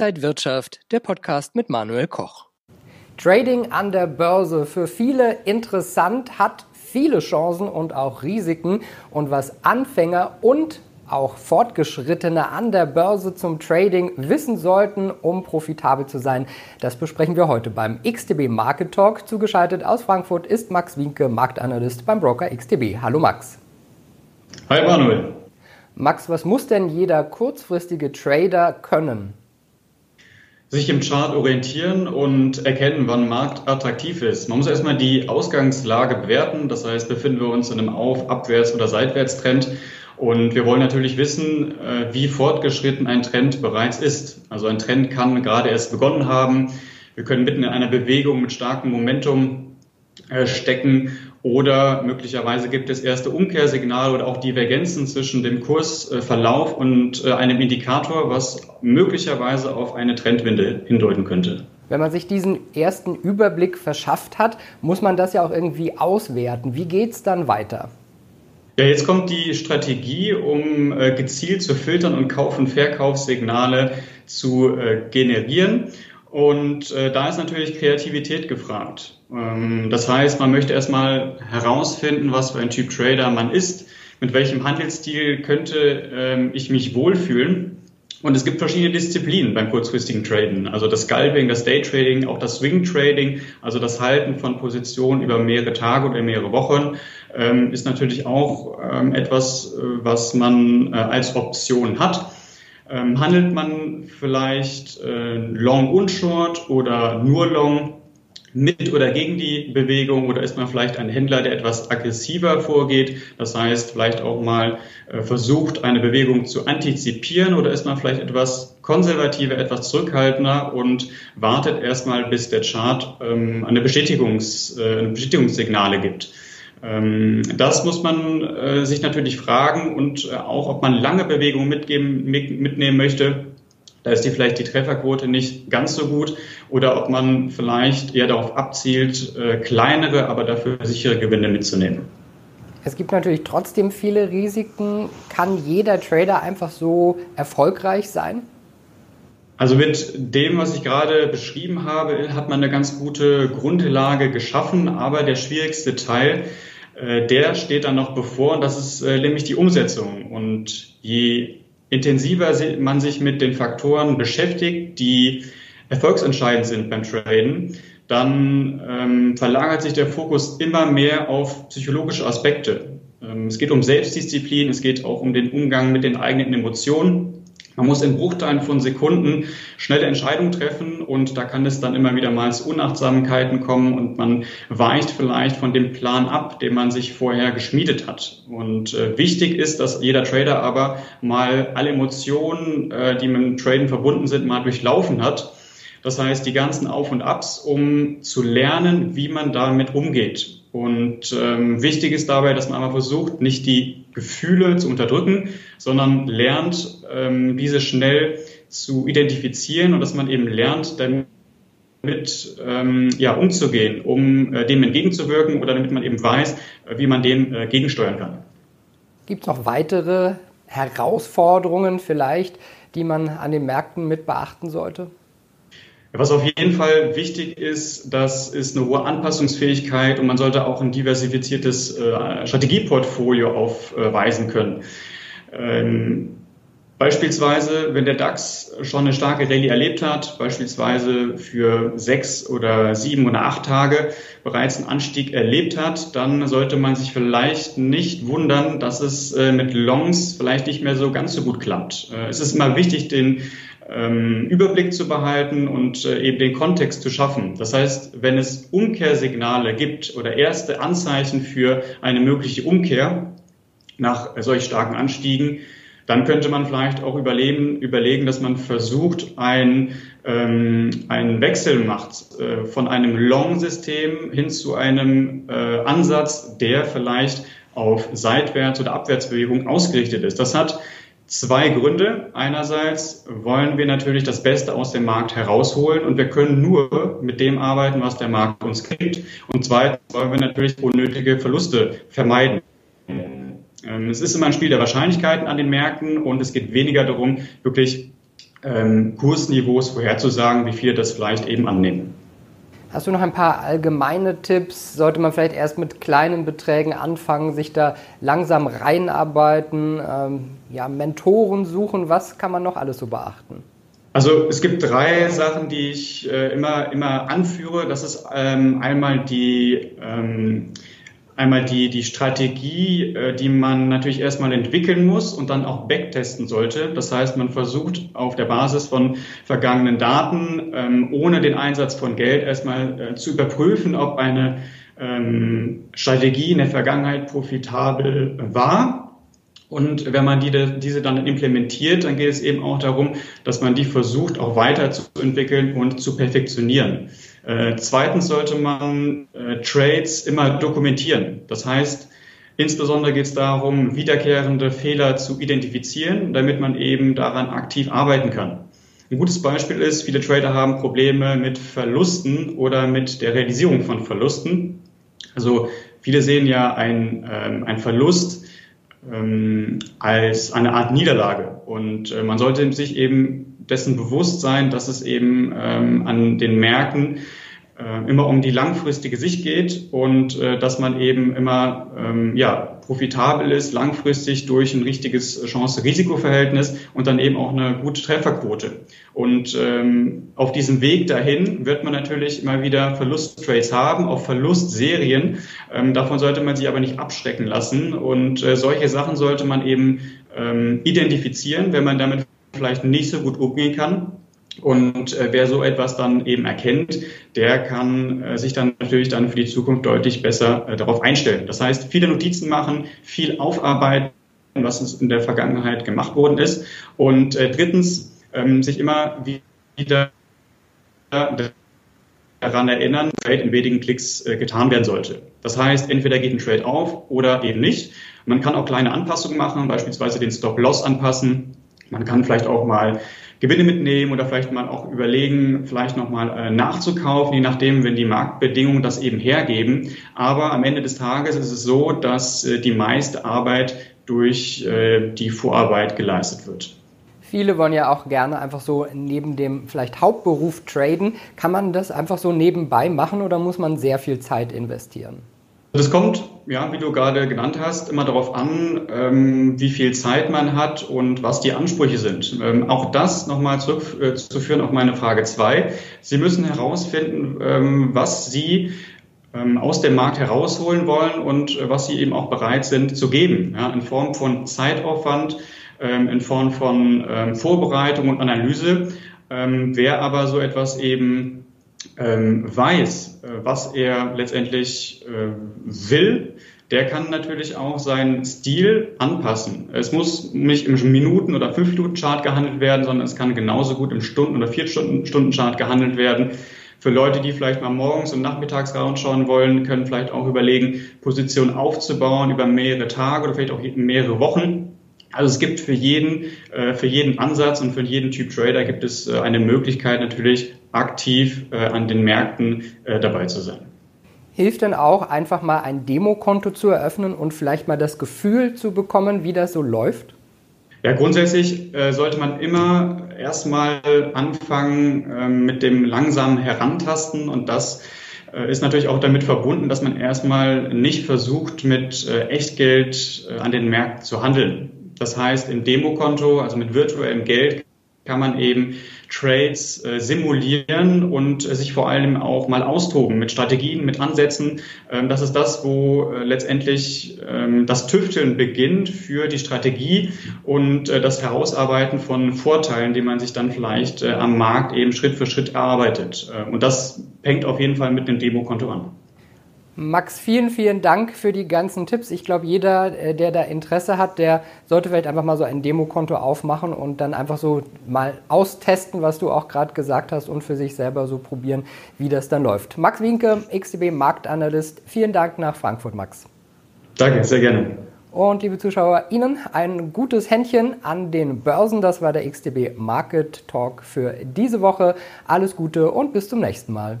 Inside Wirtschaft, der Podcast mit Manuel Koch. Trading an der Börse für viele interessant, hat viele Chancen und auch Risiken. Und was Anfänger und auch Fortgeschrittene an der Börse zum Trading wissen sollten, um profitabel zu sein. Das besprechen wir heute beim XTB Market Talk. Zugeschaltet aus Frankfurt ist Max Winke, Marktanalyst beim Broker XTB. Hallo Max. Hi Manuel. Max, was muss denn jeder kurzfristige Trader können? Sich im Chart orientieren und erkennen, wann Markt attraktiv ist. Man muss erstmal die Ausgangslage bewerten. Das heißt, befinden wir uns in einem Auf-, Abwärts- oder Seitwärtstrend und wir wollen natürlich wissen, äh, wie fortgeschritten ein Trend bereits ist. Also ein Trend kann gerade erst begonnen haben. Wir können mitten in einer Bewegung mit starkem Momentum äh, stecken oder möglicherweise gibt es erste Umkehrsignale oder auch Divergenzen zwischen dem Kursverlauf und äh, einem Indikator, was möglicherweise auf eine Trendwende hindeuten könnte. Wenn man sich diesen ersten Überblick verschafft hat, muss man das ja auch irgendwie auswerten. Wie geht es dann weiter? Ja, jetzt kommt die Strategie, um äh, gezielt zu filtern und Kauf- und Verkaufssignale zu äh, generieren. Und da ist natürlich Kreativität gefragt. Ähm, das heißt, man möchte erstmal herausfinden, was für ein Typ Trader man ist, mit welchem Handelsstil könnte ähm, ich mich wohlfühlen. Und es gibt verschiedene Disziplinen beim kurzfristigen Traden. Also das Scalping, das Daytrading, auch das Swing Trading, also das Halten von Positionen über mehrere Tage oder mehrere Wochen, ähm, ist natürlich auch etwas, äh, was man äh, als Option hat. Handelt man vielleicht äh, Long und Short oder nur Long? Mit oder gegen die Bewegung oder ist man vielleicht ein Händler, der etwas aggressiver vorgeht, das heißt vielleicht auch mal äh, versucht, eine Bewegung zu antizipieren oder ist man vielleicht etwas konservativer, etwas zurückhaltender und wartet erstmal, bis der Chart ähm, eine, Bestätigungs, äh, eine Bestätigungssignale gibt. Ähm, das muss man äh, sich natürlich fragen und äh, auch, ob man lange Bewegungen mitgeben, mitnehmen möchte da ist die vielleicht die Trefferquote nicht ganz so gut oder ob man vielleicht eher darauf abzielt, äh, kleinere, aber dafür sichere Gewinne mitzunehmen. Es gibt natürlich trotzdem viele Risiken. Kann jeder Trader einfach so erfolgreich sein? Also mit dem, was ich gerade beschrieben habe, hat man eine ganz gute Grundlage geschaffen, aber der schwierigste Teil, äh, der steht dann noch bevor, und das ist äh, nämlich die Umsetzung. Und je intensiver man sich mit den Faktoren beschäftigt, die erfolgsentscheidend sind beim Traden, dann ähm, verlagert sich der Fokus immer mehr auf psychologische Aspekte. Ähm, es geht um Selbstdisziplin, es geht auch um den Umgang mit den eigenen Emotionen. Man muss in Bruchteilen von Sekunden schnelle Entscheidungen treffen und da kann es dann immer wieder mal zu Unachtsamkeiten kommen und man weicht vielleicht von dem Plan ab, den man sich vorher geschmiedet hat. Und äh, wichtig ist, dass jeder Trader aber mal alle Emotionen, äh, die mit dem Traden verbunden sind, mal durchlaufen hat. Das heißt, die ganzen Auf und Abs, um zu lernen, wie man damit umgeht. Und ähm, wichtig ist dabei, dass man einmal versucht, nicht die Gefühle zu unterdrücken, sondern lernt, ähm, diese schnell zu identifizieren und dass man eben lernt, damit ähm, ja, umzugehen, um äh, dem entgegenzuwirken oder damit man eben weiß, äh, wie man dem äh, gegensteuern kann. Gibt es noch weitere Herausforderungen vielleicht, die man an den Märkten mit beachten sollte? Was auf jeden Fall wichtig ist, das ist eine hohe Anpassungsfähigkeit und man sollte auch ein diversifiziertes äh, Strategieportfolio aufweisen können. Ähm, Beispielsweise, wenn der DAX schon eine starke Rallye erlebt hat, beispielsweise für sechs oder sieben oder acht Tage bereits einen Anstieg erlebt hat, dann sollte man sich vielleicht nicht wundern, dass es äh, mit Longs vielleicht nicht mehr so ganz so gut klappt. Äh, es ist immer wichtig, den ähm, Überblick zu behalten und äh, eben den Kontext zu schaffen. Das heißt, wenn es Umkehrsignale gibt oder erste Anzeichen für eine mögliche Umkehr nach solch starken Anstiegen, dann könnte man vielleicht auch überlegen, überlegen dass man versucht, ein, ähm, einen Wechsel macht äh, von einem Long-System hin zu einem äh, Ansatz, der vielleicht auf Seitwärts- oder Abwärtsbewegung ausgerichtet ist. Das hat zwei Gründe. Einerseits wollen wir natürlich das Beste aus dem Markt herausholen und wir können nur mit dem arbeiten, was der Markt uns gibt. Und zweitens wollen wir natürlich unnötige Verluste vermeiden. Ähm, es ist immer ein Spiel der Wahrscheinlichkeiten an den Märkten und es geht weniger darum, wirklich ähm, Kursniveaus vorherzusagen, wie viele das vielleicht eben annehmen. Hast du noch ein paar allgemeine Tipps? Sollte man vielleicht erst mit kleinen Beträgen anfangen, sich da langsam reinarbeiten, ähm, ja, Mentoren suchen? Was kann man noch alles so beachten? Also es gibt drei Sachen, die ich äh, immer, immer anführe. Das ist ähm, einmal die ähm, einmal die, die Strategie, äh, die man natürlich erstmal entwickeln muss und dann auch backtesten sollte. Das heißt, man versucht auf der Basis von vergangenen Daten, ähm, ohne den Einsatz von Geld erstmal äh, zu überprüfen, ob eine ähm, Strategie in der Vergangenheit profitabel war. Und wenn man die, diese dann implementiert, dann geht es eben auch darum, dass man die versucht, auch weiterzuentwickeln und zu perfektionieren. Äh, zweitens sollte man äh, Trades immer dokumentieren. Das heißt, insbesondere geht es darum, wiederkehrende Fehler zu identifizieren, damit man eben daran aktiv arbeiten kann. Ein gutes Beispiel ist, viele Trader haben Probleme mit Verlusten oder mit der Realisierung von Verlusten. Also viele sehen ja ein, ähm, ein Verlust ähm, als eine Art Niederlage. Und äh, man sollte sich eben dessen bewusst sein, dass es eben ähm, an den Märkten immer um die langfristige Sicht geht und äh, dass man eben immer ähm, ja, profitabel ist, langfristig durch ein richtiges Chance-Risiko-Verhältnis und dann eben auch eine gute Trefferquote. Und ähm, auf diesem Weg dahin wird man natürlich immer wieder Verlusttrades haben, auch Verlustserien. Ähm, davon sollte man sich aber nicht abschrecken lassen. Und äh, solche Sachen sollte man eben ähm, identifizieren, wenn man damit vielleicht nicht so gut umgehen kann und äh, wer so etwas dann eben erkennt, der kann äh, sich dann natürlich dann für die Zukunft deutlich besser äh, darauf einstellen. Das heißt, viele Notizen machen, viel aufarbeiten, was in der Vergangenheit gemacht worden ist. Und äh, drittens, ähm, sich immer wieder daran erinnern, Trade in wenigen Klicks äh, getan werden sollte. Das heißt, entweder geht ein Trade auf oder eben nicht. Man kann auch kleine Anpassungen machen, beispielsweise den Stop-Loss anpassen. Man kann vielleicht auch mal Gewinne mitnehmen oder vielleicht mal auch überlegen, vielleicht nochmal äh, nachzukaufen, je nachdem, wenn die Marktbedingungen das eben hergeben. Aber am Ende des Tages ist es so, dass äh, die meiste Arbeit durch äh, die Vorarbeit geleistet wird. Viele wollen ja auch gerne einfach so neben dem vielleicht Hauptberuf traden. Kann man das einfach so nebenbei machen oder muss man sehr viel Zeit investieren? Das kommt, ja, wie du gerade genannt hast, immer darauf an, ähm, wie viel Zeit man hat und was die Ansprüche sind. Ähm, auch das nochmal zurückzuführen äh, auf meine Frage zwei. Sie müssen herausfinden, ähm, was Sie ähm, aus dem Markt herausholen wollen und äh, was Sie eben auch bereit sind zu geben, ja, in Form von Zeitaufwand, ähm, in Form von ähm, Vorbereitung und Analyse. wer aber so etwas eben weiß, äh, was er letztendlich äh, will, der kann natürlich auch seinen Stil anpassen. Es muss nicht im Minuten- oder Fünf-Minuten-Chart gehandelt werden, sondern es kann genauso gut im Stunden- oder Vier-Stunden-Chart gehandelt werden. Für Leute, die vielleicht mal morgens und nachmittags schauen wollen, können vielleicht auch überlegen, Positionen aufzubauen über mehrere Tage oder vielleicht auch mehrere Wochen. Also es gibt für jeden, äh, für jeden Ansatz und für jeden Typ Trader gibt es äh, eine Möglichkeit natürlich aktiv äh, an den Märkten dabei zu sein. Hilft denn auch einfach mal ein Demokonto zu eröffnen und vielleicht mal das Gefühl zu bekommen, wie das so läuft? Ja, grundsätzlich äh, sollte man immer erstmal anfangen äh, mit dem langsamen Herantasten und das äh, ist natürlich auch damit verbunden, dass man erstmal nicht versucht, mit Echtgeld an den Märkten zu handeln. Das heißt, im Demokonto, also mit virtuellem Geld, kann man eben Trades äh, simulieren und äh, sich vor allem auch mal austoben mit Strategien, mit Ansätzen. Ähm, das ist das, wo äh, letztendlich ähm, das Tüfteln beginnt für die Strategie und äh, das Herausarbeiten von Vorteilen, die man sich dann vielleicht äh, am Markt eben Schritt für Schritt erarbeitet. Äh, und das fängt auf jeden Fall mit dem Demokonto an. Max, vielen, vielen Dank für die ganzen Tipps. Ich glaube, jeder, äh, der da Interesse hat, der sollte vielleicht einfach mal so ein Demokonto aufmachen und dann einfach so mal austesten, was du auch gerade gesagt hast und für sich selber so probieren, wie das dann läuft. Max Winke, XTB Marktanalyst. Vielen Dank nach Frankfurt, Max. Danke, sehr gerne. Und liebe Zuschauer, Ihnen ein gutes Händchen an den Börsen. Das war der XTB Market Talk für diese Woche. Alles Gute und bis zum nächsten Mal.